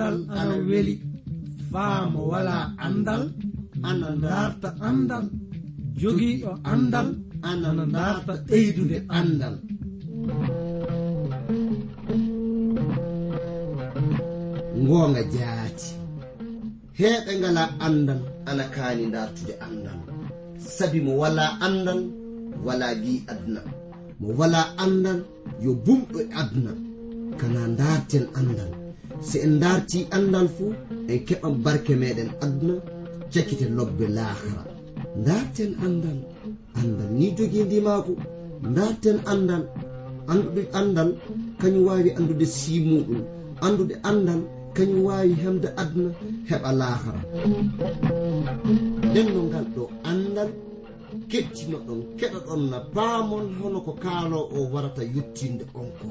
andal ana weli. Faamo wala andal ana darta andal. Jogiiɗo andal ana darta ɓeydude andal. Ngoonga jaati. Heɓe ngala andal ana kaani dartude andal. Sabi mo wala andal wala gi aduna. Mo wala andal yo bumɗo aduna. Kana darten andal. so en darti andal fuu en keɓan barke meɗen aduna cakkite lobbe lahara darten andal andal ni jogii ndimaako darten andal anduɗe andal kañum wawi andude simuɗum andude andal kañum wawi hemde aduna heɓa lahara nden no ngal ɗo andal kettino ɗon keɗa ɗon na paamon hono ko kaalo o warata yettinde on ko.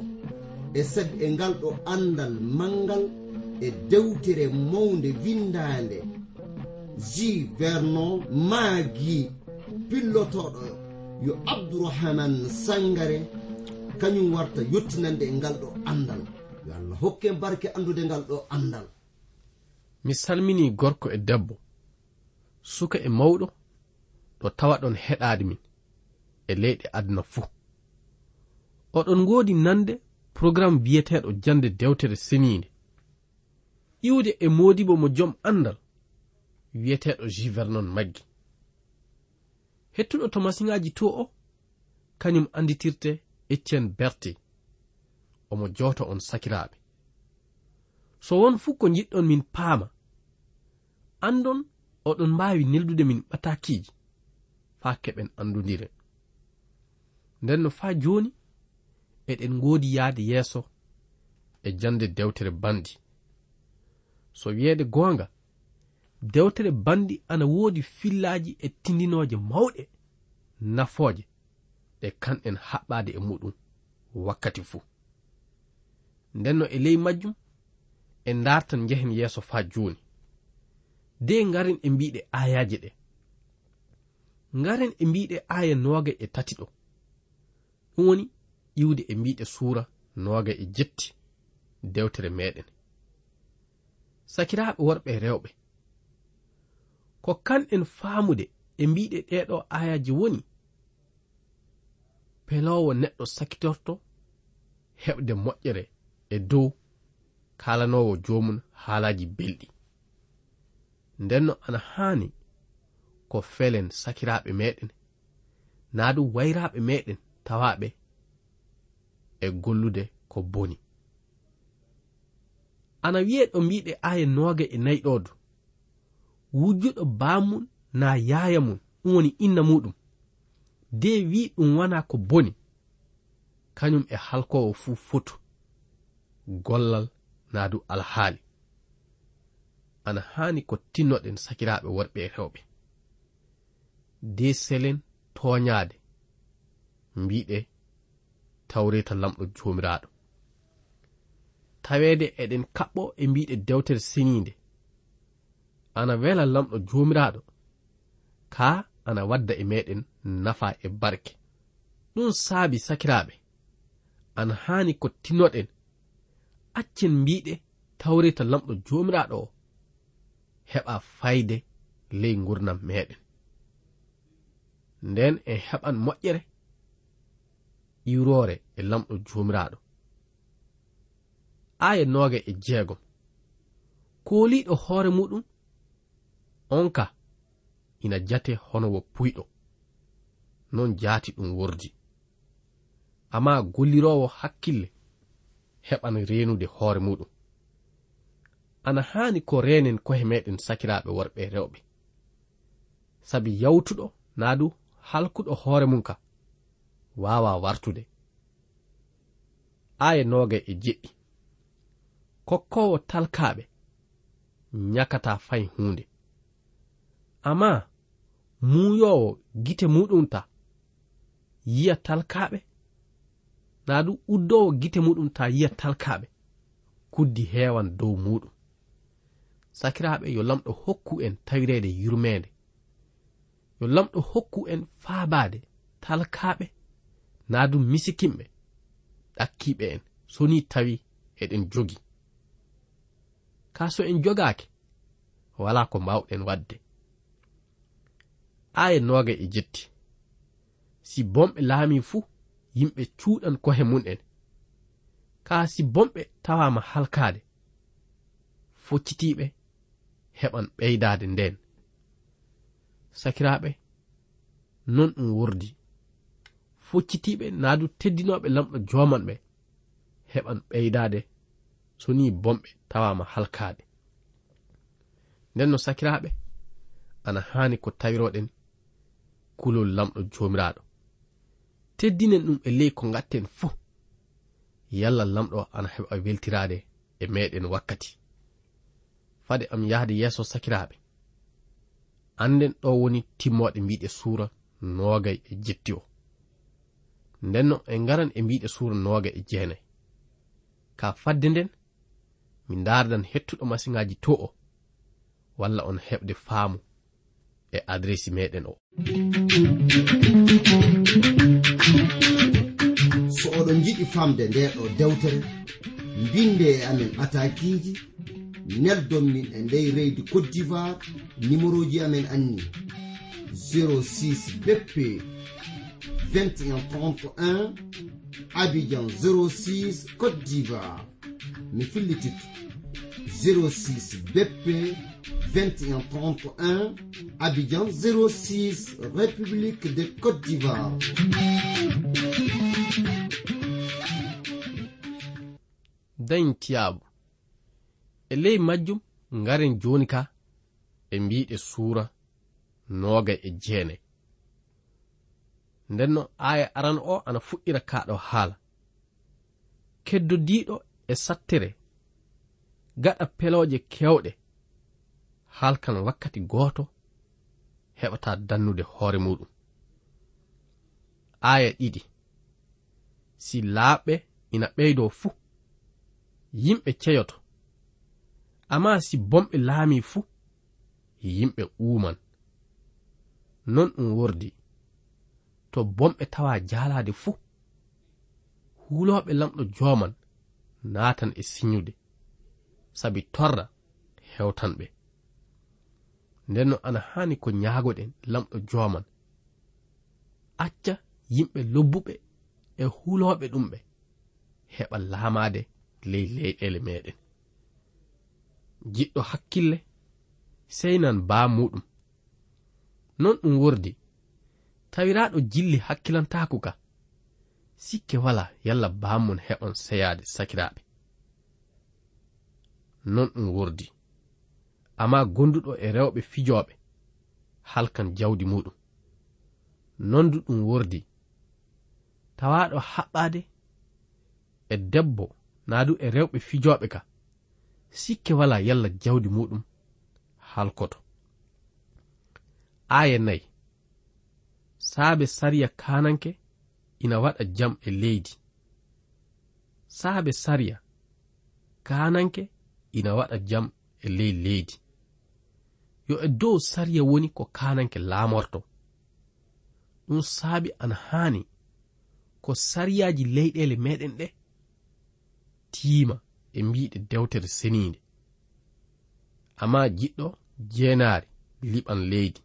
e sed e ngal ɗo andal mangal e dewtere mawde windande. J vernon maagi pillotoɗo yo abdourahaman sangare kañum warta yettinande e ngal ɗo andal. Yo allah hokke barke andude ngal ɗo andal. Mi salmini gorko e debbo suka e mawɗo ɗo tawa ɗon heɗade min e leyɗe aduna fuu. Oɗon ngoodi nande programme biyeteɗo jande dewtere seniinde iwde e modibo mo joom andal wiyeteɗo jivernon maggi. Hettuɗo to masiŋaji to o kañum anditirte etienne berti omo joto on sakiraɓe so won fuu ko jiɗɗon min paama andon oɗon mbawi neldude min ɓatakiji faa keɓen andudire nden no faa joni eɗen ngoodi yahde yeeso e jande dewtere banɗi so wiyeede goonga dewtere banɗi ana woodi fillaji e tindinooje mawɗe nafooje ɗe kanɗen haɓɓaade e muɗum wakkati fuu. Ndenno e ley majjum e ndartan njehen yeeso faa jooni. De ngaren e mbiɗe ayaji ɗe. Ngaren e mbiɗe aya nooga e tati ɗo. Ɗum woni ƴiwde e mbiɗe suura noga e jetti dewtere meɗen. Sakiraaɓe worɓe rewɓe ko kanɗen faamude e mbiɗe ɗeɗo ayaji woni pelowo neɗɗo sakitorto heɓde moƴƴere e dow kalanowo jomum haalaji belɗi. Ndenno ana haani ko felen sakiraaɓe meɗen naa ɗum wayraɓe meɗen tawaɓe e gollude ko boni. Ana wiye ɗo mbiɗe aya noga e nayi wujjuɗo baamum na yaaya mum ɗum woni inna muɗum de wi ɗum wana ko boni. Kañum e halkowo fuu fotu. Gollal na du alhaali. Ana haani ko tinnoɗen sakiraaɓe worɓe e rewɓe. De selen toñaade mbiɗe tawreta lamɗo jomiraɗo. Tawede eɗen kaɓɓo e mbiɗe dewtere siniinde. Ana wela lamɗo jomiraɗo ka ana wadda e meɗen nafa e barke. Ɗum saabi sakiraɓe ana hani ko tinnoɗen. Accen mbiɗe tawreta lamɗo jomiraɗo o heɓa fayde ley gurnam meɗen. Nden en heɓan moƴƴere iwrore e lamɗo jomiraɗo aya noga e jeegom. Kooliiɗo hoore muɗum on ka ina jate hono wo puyɗo. Non jaati ɗum wordi. Amma gollirowo hakkille heɓan renude hoore muɗum. Ana haani ko renen kohe meɗen sakiraɓe worɓe rewɓe. Sabi yawtuɗo naa du halkuɗo hoore mum ka. wawa wartude. Aya noga e jeɗɗi kokkowo talkaɓe nyakata fay hunde amma muyowo gite muɗum ta yiya talkaɓe na du uddowo gite muɗum ta yiya talkaɓe kuddi hewan dow muɗum sakiraɓe yo lamɗo hokku en tawirede yurmede yo lamɗo hokku en faabade talkaɓe naa dum misikimɓe ɗakkiɓe en. So ni tawi eɗen jogi. Ka so en jogaake wala ko mbawɗen wadde. Aya noga e jetti. Si bomɓe laami fuu yimɓe cuuɗan kohe mun'en ka si bomɓe tawama halkaade foccitiɓe heɓan ɓeydade nden sakiraɓe non ɗum wurdi foccitiɓe naadu teddinoɓe lamɗo joman ɓe heɓan ɓeydade so ni bomɓe tawama halkade nden no sakiraɓe ana hani ko tawiroɗen kulol lamɗo jomiraɗo teddinen ɗum e ley ko gatten fuu. Yalla lamɗo ana heɓa weltirade e meɗen wakkati. Fade am yahde yeeso sakiraɓe anden ɗo woni timmoɗe mbiɗe suura nogay e jetti o. ndenno en ngaran e mbiɗe suura nooga e jeenayi ka fadde nden mi ndaardan hettuɗo masiŋaaji to o walla on heɓde faamu e adressi meɗen o. So oɗon jiɗi famde nde ɗo dewtere mbinde e amen atakiji neldon min e ndey reydi cote d'ivoire numéro ji amen anni 06 beppe bp 2131 abidjan 06 côte d'ivoire. Fillititto 06 bp 2131 abidjan 06 république de côte d'ivoire. E ley ngaren e ndenno aya aran o ana fuɗɗira kaɗo haala. Keddodiɗo e sattere gaɗa pelooje kewɗe halkan wakkati gooto heɓata dannude hoore muɗum. Aya ɗiɗi. Si laaɓɓe ina ɓeydo fuu yimɓe ceyoto amma si bomɓe laami fuu yimɓe uuman. Non ɗum wordi to bomɓe tawa jaalaade fuu. Huulooɓe lamɗo joman natan e siñude sabi torra e hewtan ɓe. Ndenno ana hani ko ñaagoɗen lamɗo joman acca yimɓe lobbuɓe e huulooɓe ɗumɓe heɓa laamade ley leyɗele meɗen jiɗɗo hakkille seynan baa muɗum non ɗum wordi tawiraɗo jilli hakkilantako ka. Sikke wala yalla bammon he on seyaade sakiraaɓe. Non ɗum wordi. Amma gonduɗo e rewɓe fijoɓe halkan jawdi muɗum nondu ɗum wordi. Tawaɗo haɓɓade e debbo naadu e rewɓe fijoɓe ka. Sikke wala yalla jawdi muɗum halkoto. Aya nayi saabe sariya kananke ina waɗa jam e leydi. Saabe sariya kananke ina waɗa jam e ley leydi. Yo e dow sariya woni ko kananke laamorto. Ɗum saabi ana haani ko sariyaji leyɗele meɗen ɗe tiima e mbiɗe dewtere seniinde. Amma jiɗɗo jeenaari liɓan leydi.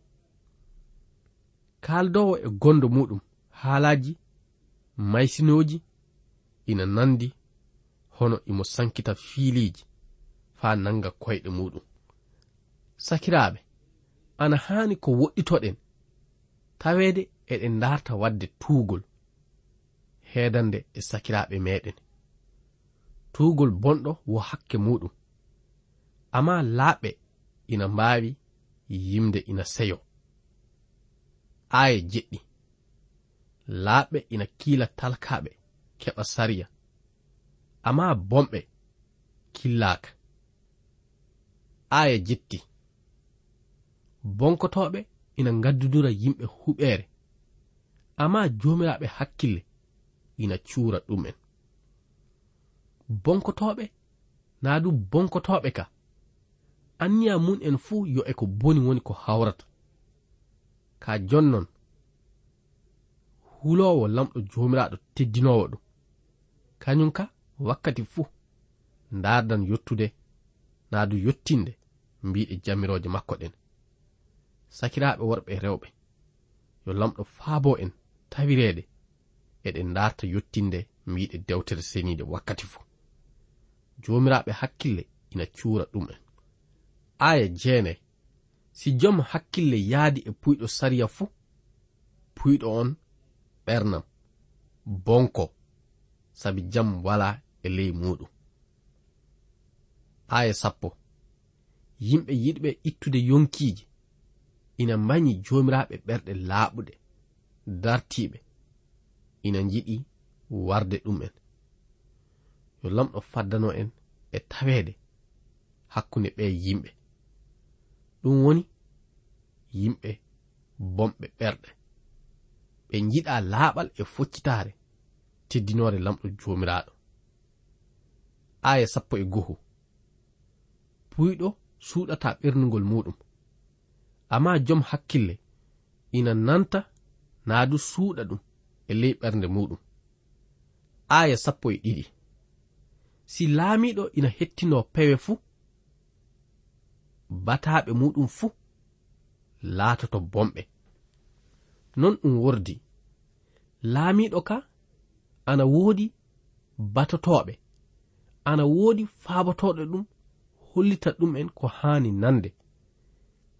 kaldowo e gondo muɗum haalaji maysinoji ina nandi hono imo sankita fiiliji faa nanga koyɗe muɗum. Sakiraaɓe ana haani ko woɗɗitoɗen taweede eɗen ndarta wadde tuugol heedande e sakiraaɓe meɗen tuugol bonɗo wo hakke muɗum amma laaɓɓe ina mbaawi yimde ina seyo. aya jeɗɗi. Laaɓɓe ina kiila talkaaɓe keɓa sariya. Amma bomɓe killaaka. Aya jetti. Bonkotoɓe ina gaddudura yimɓe huɓere amma jomiraɓe hakkille ina cuura ɗumen. Bonkotoɓe naa du bonkotoɓe ka. Anniya mun en fuu yo e ko boni woni ko hawrata. ka jonnon hulowo lamɗo jomiraɗo teddinowo ɗum. Kañum ka wakkati fuu ndardan yottude naa du yottinde mbiɗe jamiroje makko ɗen. Sakiraaɓe worɓe e rewɓe yo lamɗo faabo en tawireede eɗen ndarta yottinde mbiɗe dewtere seniide wakkati fuu joomiraaɓe hakkille ina cuura ɗum en. Aya jeenayi si jom hakkille yaadi e puyɗo sariya fuu puyɗo on ɓernam bonko sabi jam wala e ley muɗum aya e sappo yimɓe yiɗɓe ittude yonkiiji ina mbañi joomiraaɓe ɓerɗe laaɓuɗe dartiiɓe ina jiɗi warde ɗum'en. Yo lamɗo faddano en e taweede hakkunde ɓe yimɓe. ɗum woni yimɓe bomɓe ɓerɗe. Ɓe jiɗa laaɓal e foccitaare teddinore lamɗo joomiraaɗo. Aya sappo e goho. Puyɗo suuɗata ɓernugol muɗum amma jom hakkille ina nanta naa du suuɗa ɗum e ley ɓernde muɗum aya sappo e ɗiɗi. Si laamiɗo ina hettino pewe fuu bataɓe muɗum fuu laatoto bomɓe. Non ɗum wordi laamiɗo ka ana woodi batotoɓe ana woodi faabotoɗo ɗum hollita ɗum'en ko haani nande.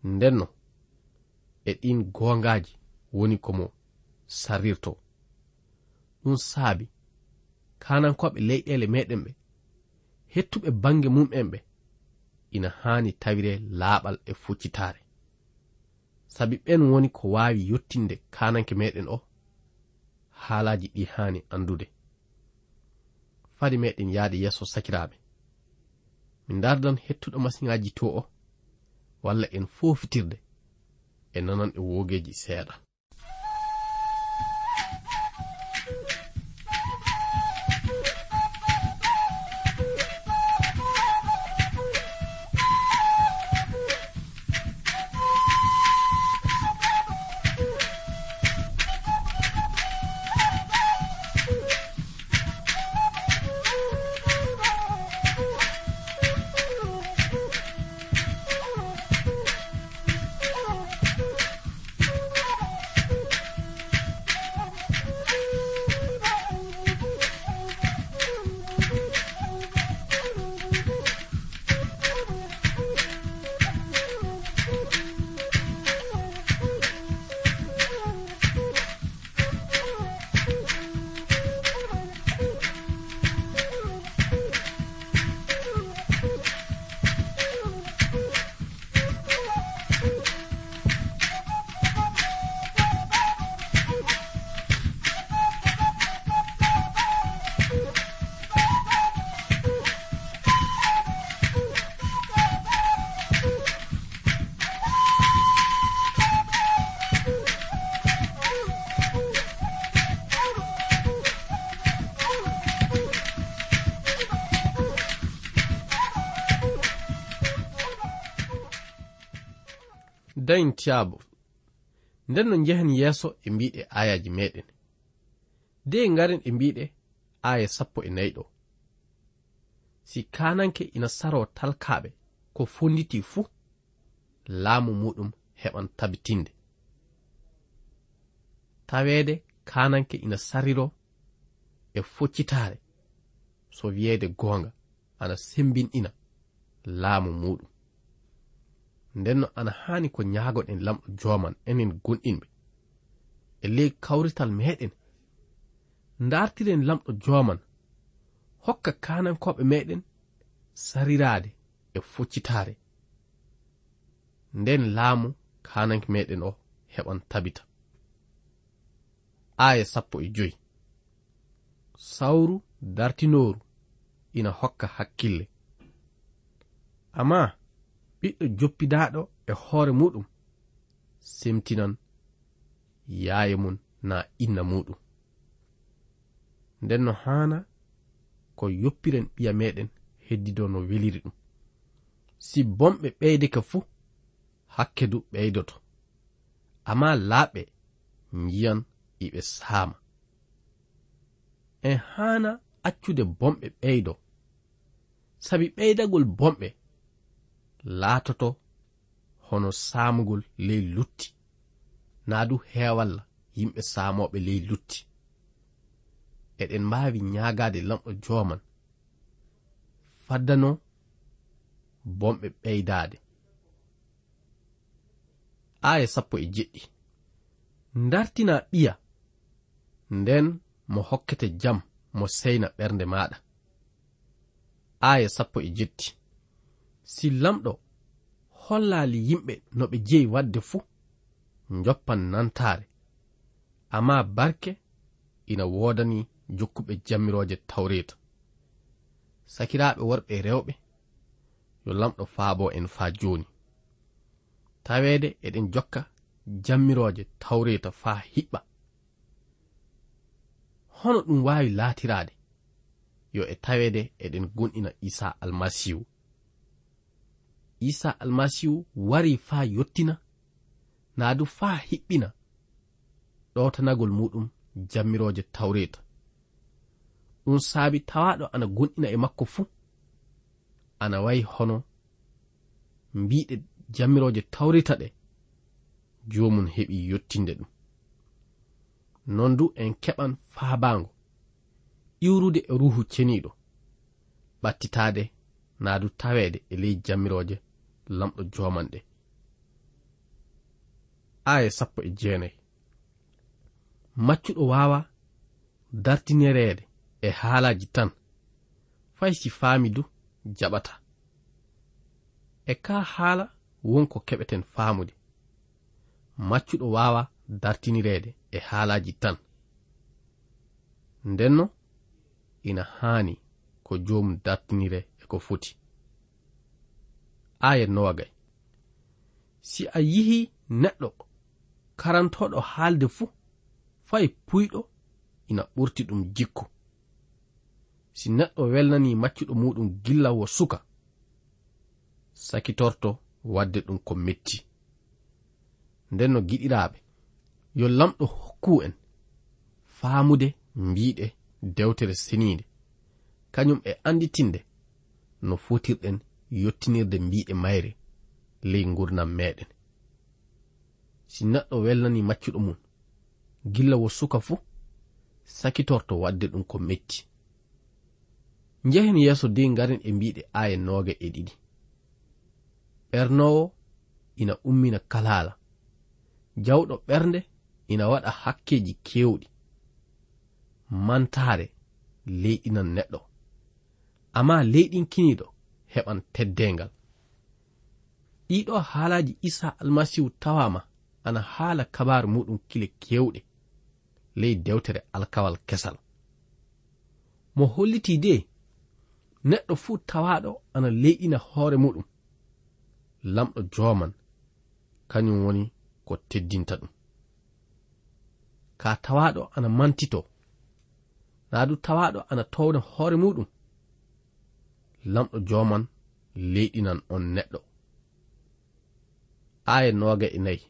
Ndenno e ɗin goongaji woni komo sarirto. Ɗum saabi kanankoɓe leyɗele meɗen ɓe hettuɓe bange mum'en ɓe ina haani tawire laaɓal e fuccitaare. Sabi ɓen woni ko waawi yottinde kananke meɗen o haalaaji ɗi haani anndude. Fadi meɗen yahde yeeso sakiraaɓe. Min dardan hettuɗo masiŋaaji to o walla en fofitirde e nanan e wogeji seeɗa. dañin tiyabo. Nden no njehen yeeso e mbiɗe ayaji meɗen. De ngaren e mbiɗe aya sappo e nayi ɗo si kananke ina saro talkaɓe ko fonditi fuu laamu muɗum heɓan tabitinde. Taweede kananke ina sariro e foccitaare so wiyeede goonga ana sembinɗina laamu muɗum. ndenno ana haani ko ñaagoɗen lamɗo joman enen gonɗinɓe. E ley kawrital meɗen dartiren lamɗo joman hokka kanankoɓe meɗen sarirade e foccitare nden laamu kananke meɗen o heɓan tabita. Aya sappo e joyi. Sawru dartinoru ina hokka hakkille. Amma ɓiɗɗo joppidaɗo e hoore muɗum semtinan yaaye mum na inna muɗum. Nden no haana ko yoppiren ɓiya meɗen heddido no weliri ɗum. Si bomɓe ɓeydeke fuu hakke du ɓeydoto. Amma laaɓe njiyan iɓe saama. En haana accude bomɓe ɓeydo. Sabi ɓeydagol bomɓe laatoto hono saamugol ley lutti. Naa du heewalla yimɓe saamoɓe ley lutti. Eɗen mbaawi ñaagaade lamɗo jooman. Faddano bomɓe ɓeydaade. Aya sappo e jeɗɗi. Ndartina ɓiya nden mo hokkete jam mo seyna ɓernde maɗa aya sappo e jetti. si lamɗo hollaali yimɓe no ɓe jeyi wadde fuu joppan nantaare. Amma barke ina woodani jokkuɓe jammirooje tawreeta. Sakiraaɓe worɓe rewɓe yo lamɗo faabo en faa jooni. Taweede eɗen jokka jammirooje tawreeta faa hiɓɓa. Hono ɗum waawi laatiraade yo e taweede eɗen gonɗina isaa almasihu isa almasihu wari faa yottina naa du faa hiɓɓina. Ɗotanagol muɗum jammirooje tawreta. Ɗum saabi tawaɗo ana gonɗina e makko fuu. Ana wayi hono mbiɗe jammirooje tawrita ɗe. Joomum heɓi yottinde ɗum. Non du en keɓan faabaango iwrude e ruhu ceniiɗo. Ɓattitaade naa du taweede e ley jammirooje lamɗo jomanɗe aya sappo e jeenayi. Maccuɗo wawa dartinereede e haalaji tan fay si faami du jaɓata. E ka haala wonko keɓeten faamude. Maccuɗo wawa dartinireede e haalaji tan. Ndenno ina haani ko joomum dartinire e ko foti. aya nowagay si a yihi neɗɗo karantoɗo haalde fuu fay puyɗo ina ɓurti ɗum jikku. Si neɗɗo welnani maccuɗo muɗum gilla wo suka sakitorto wadde ɗum ko metti. Nden no giɗiraaɓe yo lamɗo hokku en faamude mbiɗe dewtere seniinde. Kañum e annditinde no fotirɗen yottinirde mbi'e mayre ley gurdam meɗen. Si neɗɗo welnani maccuɗo mum gilla wo suka fuu sakitorto wadde ɗum ko metti. Njehen yeeso de ngaren e mbiɗe aya nooga e ɗiɗi. Ɓernowo ina ummina kalaala. Jawɗo ɓernde ina waɗa hakkeji kewɗi mantaare leyɗinan neɗɗo. Amma leyɗin kiniɗo heɓan teddengal ɗiɗo haalaji isa almasihu tawama ana haala kabaru muɗum kile kewɗe ley dewtere alkawal kesal. Mo holliti de neɗɗo fuu tawaɗo ana leyɗina hoore muɗum. Lamɗo joman kañum woni ko teddinta ɗum. Ka tawaɗo ana mantito naa du tawaɗo ana towna hoore muɗum lamɗo joman leyɗinan on neɗɗo. Aya noga e nayi.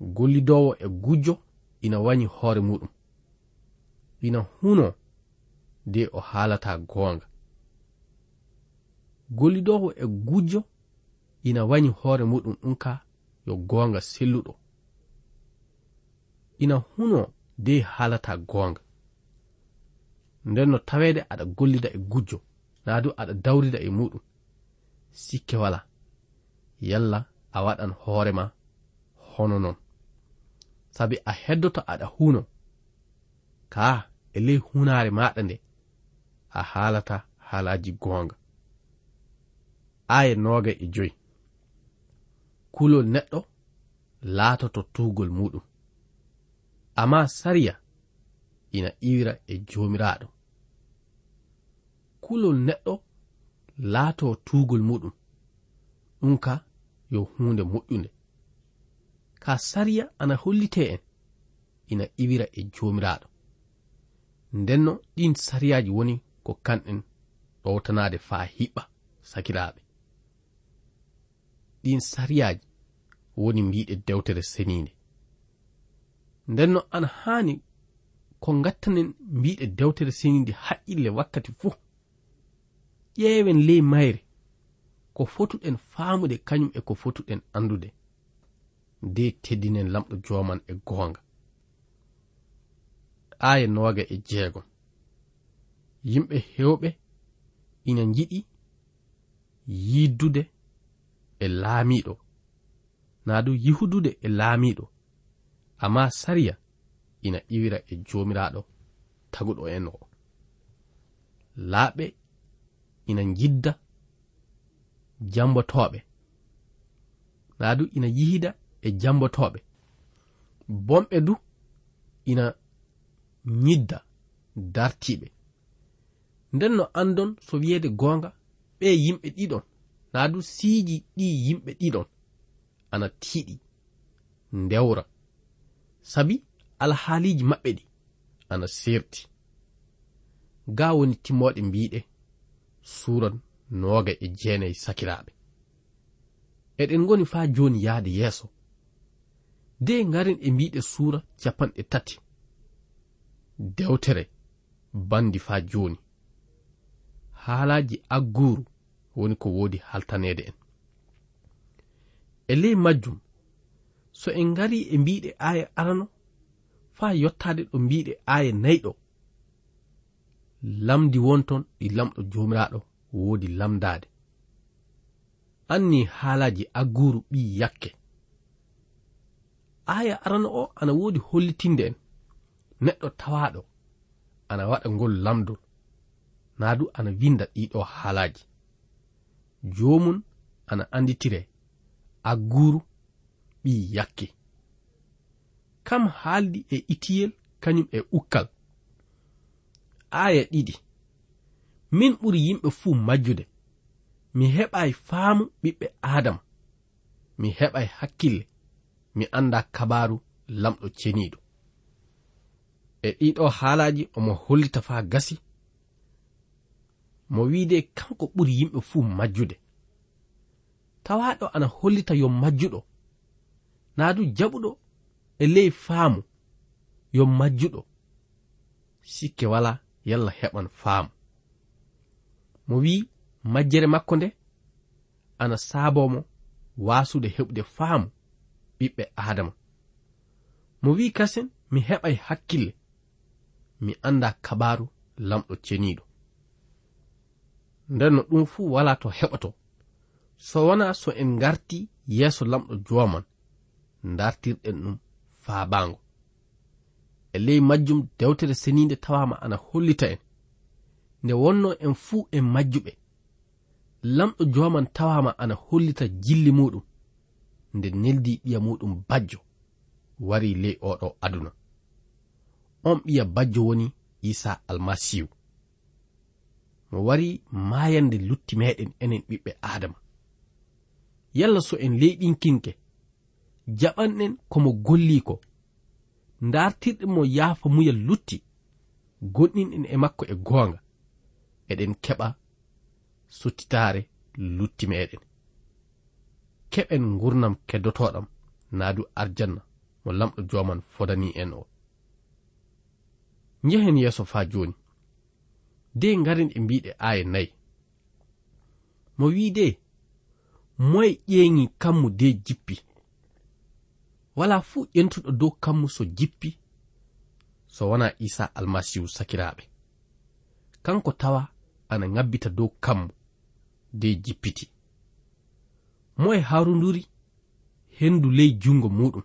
Gollidowo e gujjo ina wañi hoore muɗum. Ina huno de o haalata goonga. Gollidowo e gujjo ina wañi hoore muɗum ɗum ka yo goonga selluɗo. Ina huno de haalata goonga. Nden no tawede aɗa gollida e gujjo. na du aɗa dawrida e muɗum. Sikke wala. Yalla a waɗan hoorema hono non. Sabi a heddoto aɗa huuno. Ka e ley hunaare maɗa nde a haalata haalaji goonga. Aya noga e joyi. Kulol neɗɗo laatoto tuugol muɗum. Amma sariya ina iwira e joomiraaɗo. hakkulol neɗɗo laato tuugol muɗum. Ɗum ka yo hunde moƴƴunde. Ka sariya ana hollite en ina iwira e joomiraaɗo. Ndenno ɗin sariyaji woni ko kanɗen ɗowtanade faa hiɓɓa sakiraaɓe. Ɗin sariyaji woni mbiɗe dewtere seniinde. Ndenno ana haani ko gattanen mbiɗe dewtere seniinde haqqille wakkati fuu. ƴeewen ley mayre ko fotuɗen faamude kañum e ko fotuɗen anndude nde teddinen lamɗo joman e goonga. Aya noga e jeegom yimɓe hewɓe ina jiɗi yiddude e laamiɗo naa du yihudude e laamiɗo amma sariya ina iwira e joomiraaɗo taguɗo en o laaɓe ina jidda jambotoɓe naa du ina yihida e jambotoɓe bomɓe du ina ñidda dartiɓe nden no andon so wiyeede goonga ɓe yimɓe ɗiɗon. Naa du siiji ɗi yimɓe ɗiɗon ana tiiɗi ndewra. Sabi alhaaliji maɓɓe ɗi ana serti ga woni timmoɗe mbiɗe sura nooga e jeenayi sakiraaɓe. Eɗen ngoni faa jooni yahde yeeso. De ngaren e mbiɗe suura capanɗe tati. Dewtere bandi faa jooni. Haalaaji agguuru woni ko woodi haltaneede en. E ley majjum so en ngari e mbiɗe aaya arano faa yottaade ɗo mbiɗe aaya nayɗo. lamdi wonton ɗi lamɗo jomiraɗo woodi lamdade anni haalaji agguru ɓi yakke. Aya arana o ana woodi hollitinde en. Neɗɗo tawaɗo ana waɗa ngol lamdol naa du ana winda ɗiɗo haalaji jomum ana anditire agguru ɓi yakke. Kam haaldi e itiyel kañum e ukkal. aya ɗiɗi. Min ɓuri yimɓe fuu majjude. Mi heɓai faamu ɓiɓɓe adama mi heɓai hakkille. Mi anda kabaru lamɗo ceniɗo e ɗiɗo haalaji omo hollita faa gasi. Mo wiide kanko ɓuri yimɓe fuu majjude. Tawaɗo ana hollita yo majjuɗo. Naa du jaɓuɗo e ley faamu yo majjuɗo. Sikke wala yalla heɓan faam. Mo wi majjere makko nde ana saabomo wasude heɓde faamu ɓiɓɓe adama mo wi kasen mi heɓay hakkille mi anda kabaru lamɗo ceniɗo nden no ɗum fuu wala to heɓoto. So wona so en garti yeeso lamɗo joman dartirɗen ɗum faabango e ley majjum dewtere seninde tawama ana hollita en. Nde wonno en fuu en majjuɓe lamɗo joman tawama ana hollita jilli muɗum. Nde neldi ɓiya muɗum bajjo. Wari ley oɗo aduna. On ɓiya bajjo woni isa almasihu. Mo wari mayande lutti meɗen enen ɓiɓɓe adama. Yalla so en leyɗinkinke. Jaɓanɗen komo golli ko dartirɗen mo yaafa muyal lutti gonɗinɗen e makko e goonga eɗen keɓa suttitaare lutti meɗen keɓen gurnam keddotoɗam naadu arjanna mo lamɗo joman fodani en o. Njehen yeeso faa jooni de ngarin e mbiɗe aya nayi. Mo wi de moye ƴeeŋi kammu de jippi. wala fuu ƴentuɗo dow kammu so jippi so wona isa almasihu sakiraaɓe. Kanko tawa ana ŋabbita dow kammu de jippiti. Mo e harunduri hendu ley jungo muɗum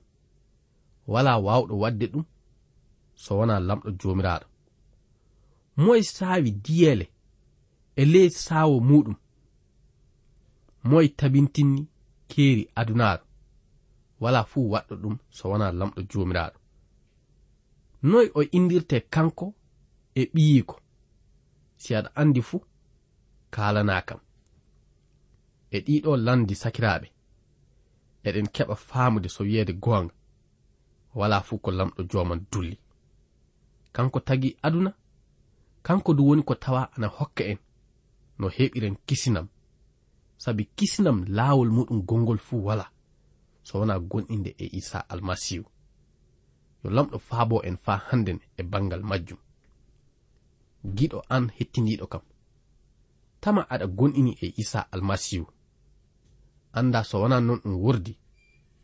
wala wawɗo wadde ɗum so wona lamɗo jomiraɗo moye saawi diyele e ley saawo muɗum moye tabintinni keeri adunaaro wala fuu waɗɗo ɗum so wona lamɗo joomiraaɗo. Noy o indirte kanko e ɓiyiiko si aɗa anndi fuu kaalana kam. E ɗiɗo landi sakiraaɓe eɗen keɓa faamude so wiyeede goonga. Wala fuu ko lamɗo jooman dulli. Kanko tagi aduna kanko du woni ko tawa ana hokka en no heɓiren kisinam. Sabi kisinam laawol muɗum gongol fuu walaa so wona gonɗinde e isa almasihu. Yo lamɗo faabo en faa hannden e bangal majjum. Giɗo an hettindiɗo kam. Tama aɗa gonɗini e isa almasihu. Anda so wona noon ɗum wordi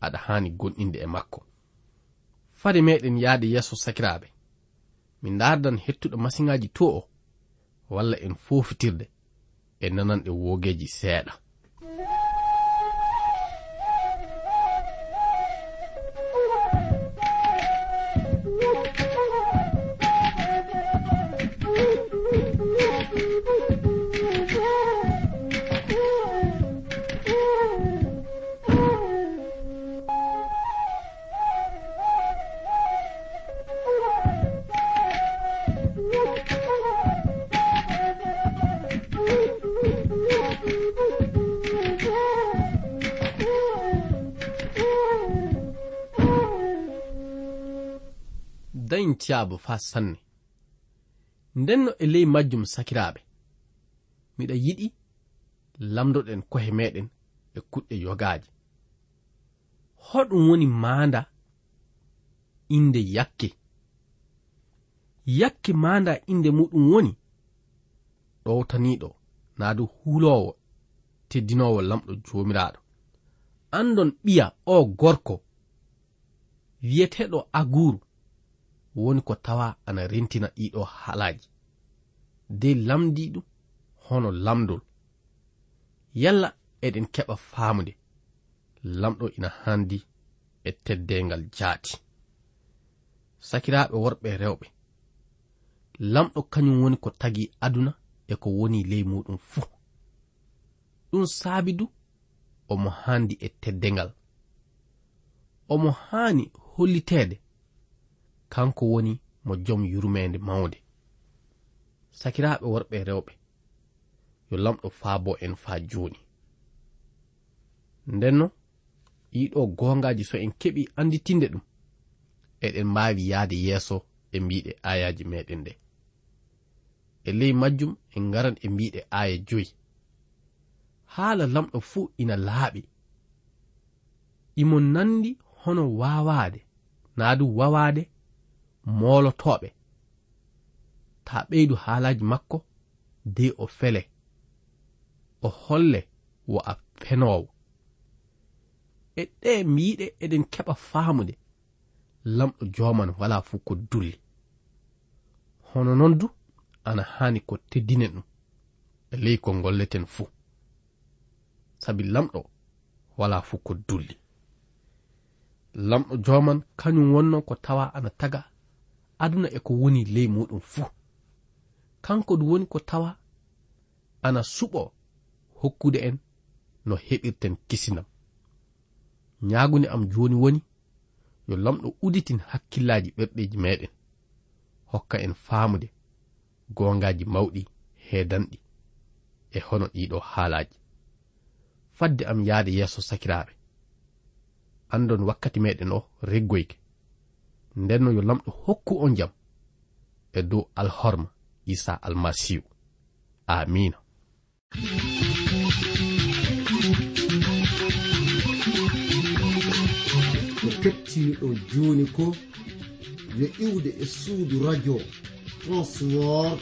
aɗa haani gonɗinde e makko. Fade meɗen yahde yeeso sakiraaɓe. Min dardan hettuɗo masiŋaaji to o walla en fofitirde e nananɗe woogeeji seeɗa. yonkiyaabo fa sanne. Ndenno e ley majjum sakiraaɓe. Miɗa yiɗi lamdoɗen kohe meɗen e kuɗɗe yogaaje hoɗum woni maanda inde yakke. Yakke maanda inde muɗum woni ɗowtaniɗo naa du huulowo teddinowo lamɗo joomiraaɗo. Andon ɓiya o gorko wiyeteɗo aguru woni ko tawa ana rentina ɗiɗo halaji. De lamdiɗum hono lamdol. Yalla eɗen keɓa famude lamɗo ina handi e teddengal jaati. Sakiraɓe worɓe rewɓe. Lamɗo kañum woni ko tagi aduna e ko woni ley muɗum fuu. Ɗum saabi du omo handi e teddengal omo hani hollitede kanko woni mo jom yurmeende mawde sakiraaɓe worɓe rewɓe yo lamɗo faabo en faa jooni. Ndenno ɗiɗo goongaaji so en keɓi annditinde ɗum eɗen mbaawi yahde yeeso e mbiɗe ayaji meɗen nde e ley majjum en ngaran e mbiɗe aya joyi. Haala lamɗo fuu ina laaɓi. Imo nandi hono waawaade naa du wawaade molotoɓe ta ɓeydu haalaji makko de o fele. O holle wo a fenowo e ɗe mi eɗen keɓa faamude lamɗo joman wala fuu ko dulli. Hono non du ana haani ko teddinen ɗum e ley ko golleten fuu. Sabi lamɗo wala fuu ko dulli. Lamɗo joman kañum wonno ko tawa ana taga aduna e ko woni ley muɗum fuu kanko ɗum woni ko tawa ana suɓo hokkude en no heɓirten kisinam. Ñaagunde am jooni woni yo lamɗo uditin hakkillaji ɓerɗeji meɗen hokka en faamude gongaji mawɗi heedanɗi e hono ɗiɗo haalaji fadde am yahde yeeso sakiraaɓe andon wakkati meɗen o reggoyke. ndenno yo lamɗo hokku on jam e dow alhorma isa almasihu amina ko kettiniɗo joni ko yo iwde e suudu radio transwor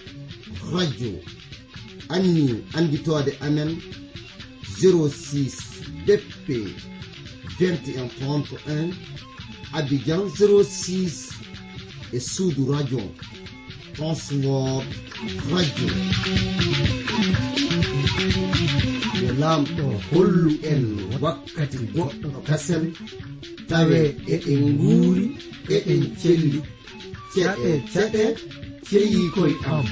radio anni anditode amen 06 bp 21 31 abidjan 06 e suudu radio. Transword radio. Yo laamɗo hollu en wakkati goɗɗo kasen tawe eɗen nguuri eɗen celli ceɗe ceɗe ceyi koye am.